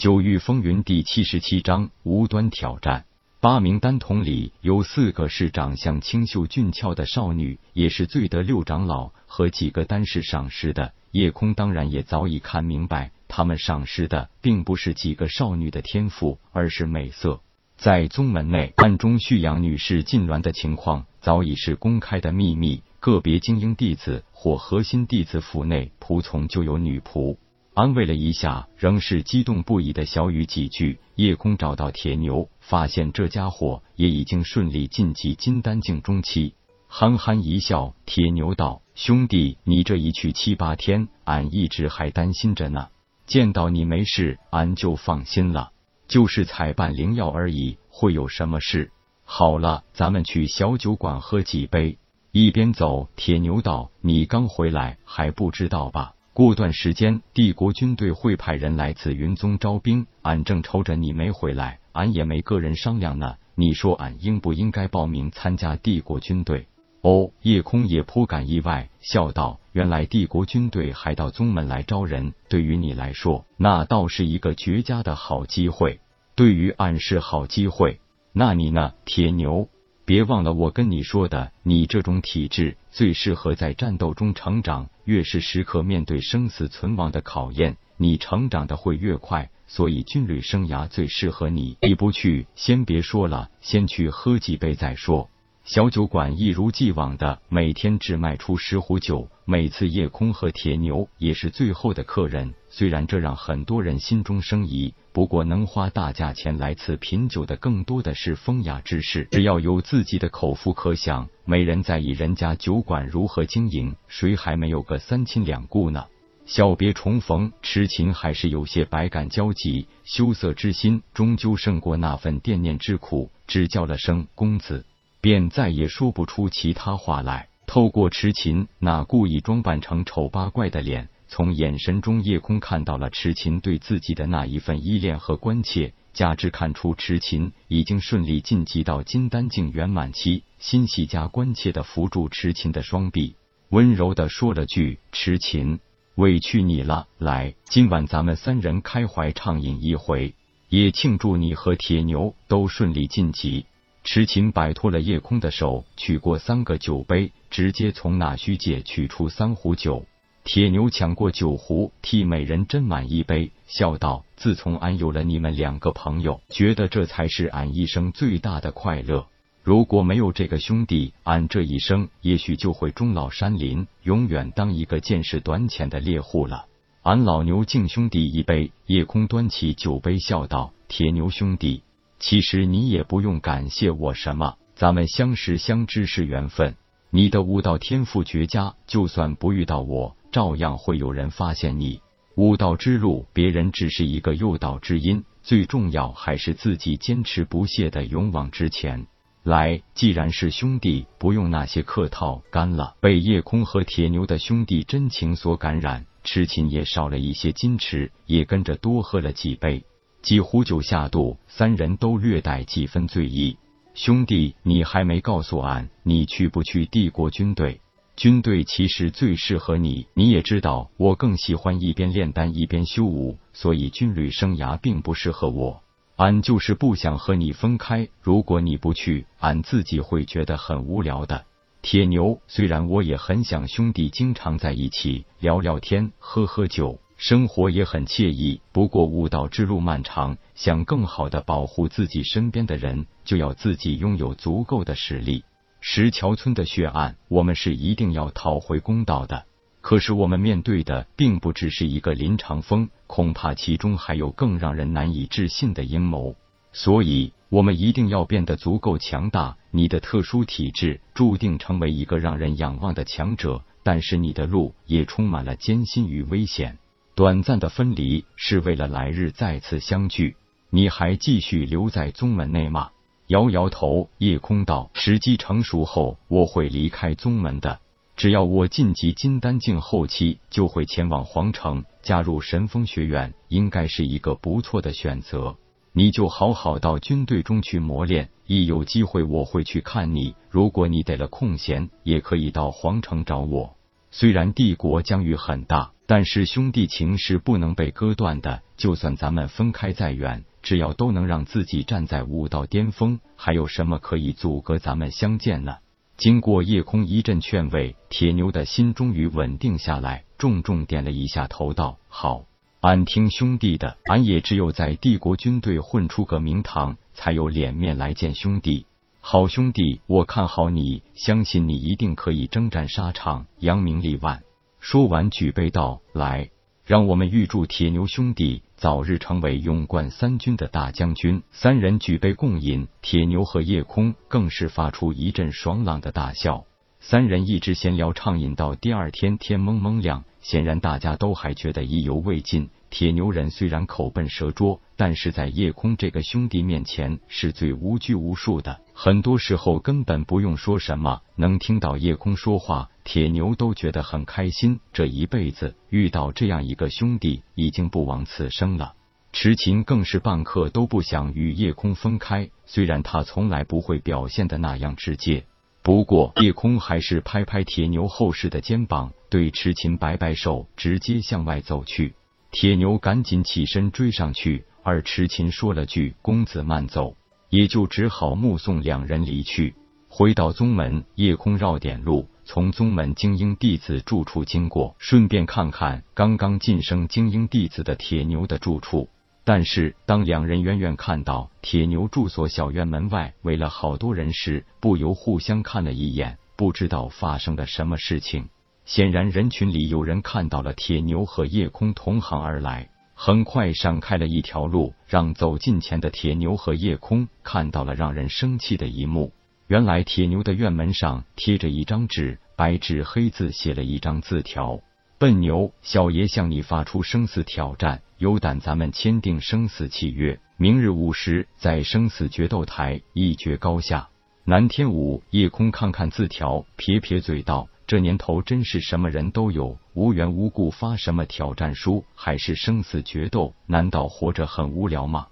九域风云第七十七章无端挑战。八名丹童里有四个是长相清秀俊俏的少女，也是最得六长老和几个丹师赏识的。夜空当然也早已看明白，他们赏识的并不是几个少女的天赋，而是美色。在宗门内暗中蓄养女士禁鸾的情况早已是公开的秘密，个别精英弟子或核心弟子府内仆从就有女仆。安慰了一下仍是激动不已的小雨几句，夜空找到铁牛，发现这家伙也已经顺利晋级金丹境中期，憨憨一笑。铁牛道：“兄弟，你这一去七八天，俺一直还担心着呢。见到你没事，俺就放心了。就是采办灵药而已，会有什么事？好了，咱们去小酒馆喝几杯。”一边走，铁牛道：“你刚回来还不知道吧？”过段时间，帝国军队会派人来紫云宗招兵，俺正愁着你没回来，俺也没个人商量呢。你说俺应不应该报名参加帝国军队？哦，夜空也颇感意外，笑道：“原来帝国军队还到宗门来招人，对于你来说，那倒是一个绝佳的好机会。对于俺是好机会，那你呢，铁牛？”别忘了我跟你说的，你这种体质最适合在战斗中成长。越是时刻面对生死存亡的考验，你成长的会越快。所以军旅生涯最适合你。你不去，先别说了，先去喝几杯再说。小酒馆一如既往的每天只卖出十壶酒，每次夜空和铁牛也是最后的客人。虽然这让很多人心中生疑，不过能花大价钱来此品酒的更多的是风雅之士。只要有自己的口福可享，没人在意人家酒馆如何经营，谁还没有个三亲两故呢？小别重逢，痴情还是有些百感交集，羞涩之心终究胜过那份惦念之苦，只叫了声公子。便再也说不出其他话来。透过痴琴那故意装扮成丑八怪的脸，从眼神中夜空看到了痴琴对自己的那一份依恋和关切，加之看出痴琴已经顺利晋级到金丹境圆满期，心细加关切的扶住痴琴的双臂，温柔的说了句：“痴琴，委屈你了。来，今晚咱们三人开怀畅饮一回，也庆祝你和铁牛都顺利晋级。”痴情摆脱了夜空的手，取过三个酒杯，直接从纳须界取出三壶酒。铁牛抢过酒壶，替美人斟满一杯，笑道：“自从俺有了你们两个朋友，觉得这才是俺一生最大的快乐。如果没有这个兄弟，俺这一生也许就会终老山林，永远当一个见识短浅的猎户了。俺老牛敬兄弟一杯。”夜空端起酒杯，笑道：“铁牛兄弟。”其实你也不用感谢我什么，咱们相识相知是缘分。你的武道天赋绝佳，就算不遇到我，照样会有人发现你。武道之路，别人只是一个诱导之因，最重要还是自己坚持不懈的勇往直前。来，既然是兄弟，不用那些客套。干了！被夜空和铁牛的兄弟真情所感染，痴情也少了一些矜持，也跟着多喝了几杯。几壶酒下肚，三人都略带几分醉意。兄弟，你还没告诉俺，你去不去帝国军队？军队其实最适合你。你也知道，我更喜欢一边炼丹一边修武，所以军旅生涯并不适合我。俺就是不想和你分开。如果你不去，俺自己会觉得很无聊的。铁牛，虽然我也很想兄弟经常在一起聊聊天、喝喝酒。生活也很惬意，不过悟道之路漫长，想更好的保护自己身边的人，就要自己拥有足够的实力。石桥村的血案，我们是一定要讨回公道的。可是我们面对的并不只是一个林长风，恐怕其中还有更让人难以置信的阴谋。所以，我们一定要变得足够强大。你的特殊体质注定成为一个让人仰望的强者，但是你的路也充满了艰辛与危险。短暂的分离是为了来日再次相聚。你还继续留在宗门内吗？摇摇头，夜空道：时机成熟后，我会离开宗门的。只要我晋级金丹境后期，就会前往皇城，加入神风学院，应该是一个不错的选择。你就好好到军队中去磨练，一有机会我会去看你。如果你得了空闲，也可以到皇城找我。虽然帝国疆域很大。但是兄弟情是不能被割断的，就算咱们分开再远，只要都能让自己站在武道巅峰，还有什么可以阻隔咱们相见呢？经过夜空一阵劝慰，铁牛的心终于稳定下来，重重点了一下头，道：“好，俺听兄弟的，俺也只有在帝国军队混出个名堂，才有脸面来见兄弟。好兄弟，我看好你，相信你一定可以征战沙场，扬名立万。”说完，举杯道：“来，让我们预祝铁牛兄弟早日成为勇冠三军的大将军。”三人举杯共饮，铁牛和夜空更是发出一阵爽朗的大笑。三人一直闲聊畅饮到第二天天蒙蒙亮，显然大家都还觉得意犹未尽。铁牛人虽然口笨舌拙，但是在夜空这个兄弟面前是最无拘无束的，很多时候根本不用说什么，能听到夜空说话，铁牛都觉得很开心。这一辈子遇到这样一个兄弟，已经不枉此生了。痴情更是半刻都不想与夜空分开，虽然他从来不会表现的那样直接，不过夜空还是拍拍铁牛后世的肩膀，对痴情摆摆手，直接向外走去。铁牛赶紧起身追上去，而痴琴说了句“公子慢走”，也就只好目送两人离去。回到宗门，夜空绕点路，从宗门精英弟子住处经过，顺便看看刚刚晋升精英弟子的铁牛的住处。但是当两人远远看到铁牛住所小院门外围了好多人时，不由互相看了一眼，不知道发生了什么事情。显然，人群里有人看到了铁牛和夜空同行而来，很快闪开了一条路，让走近前的铁牛和夜空看到了让人生气的一幕。原来，铁牛的院门上贴着一张纸，白纸黑字写了一张字条：“笨牛，小爷向你发出生死挑战，有胆咱们签订生死契约，明日午时在生死决斗台一决高下。”南天武、夜空看看字条，撇撇嘴道。这年头真是什么人都有，无缘无故发什么挑战书，还是生死决斗？难道活着很无聊吗？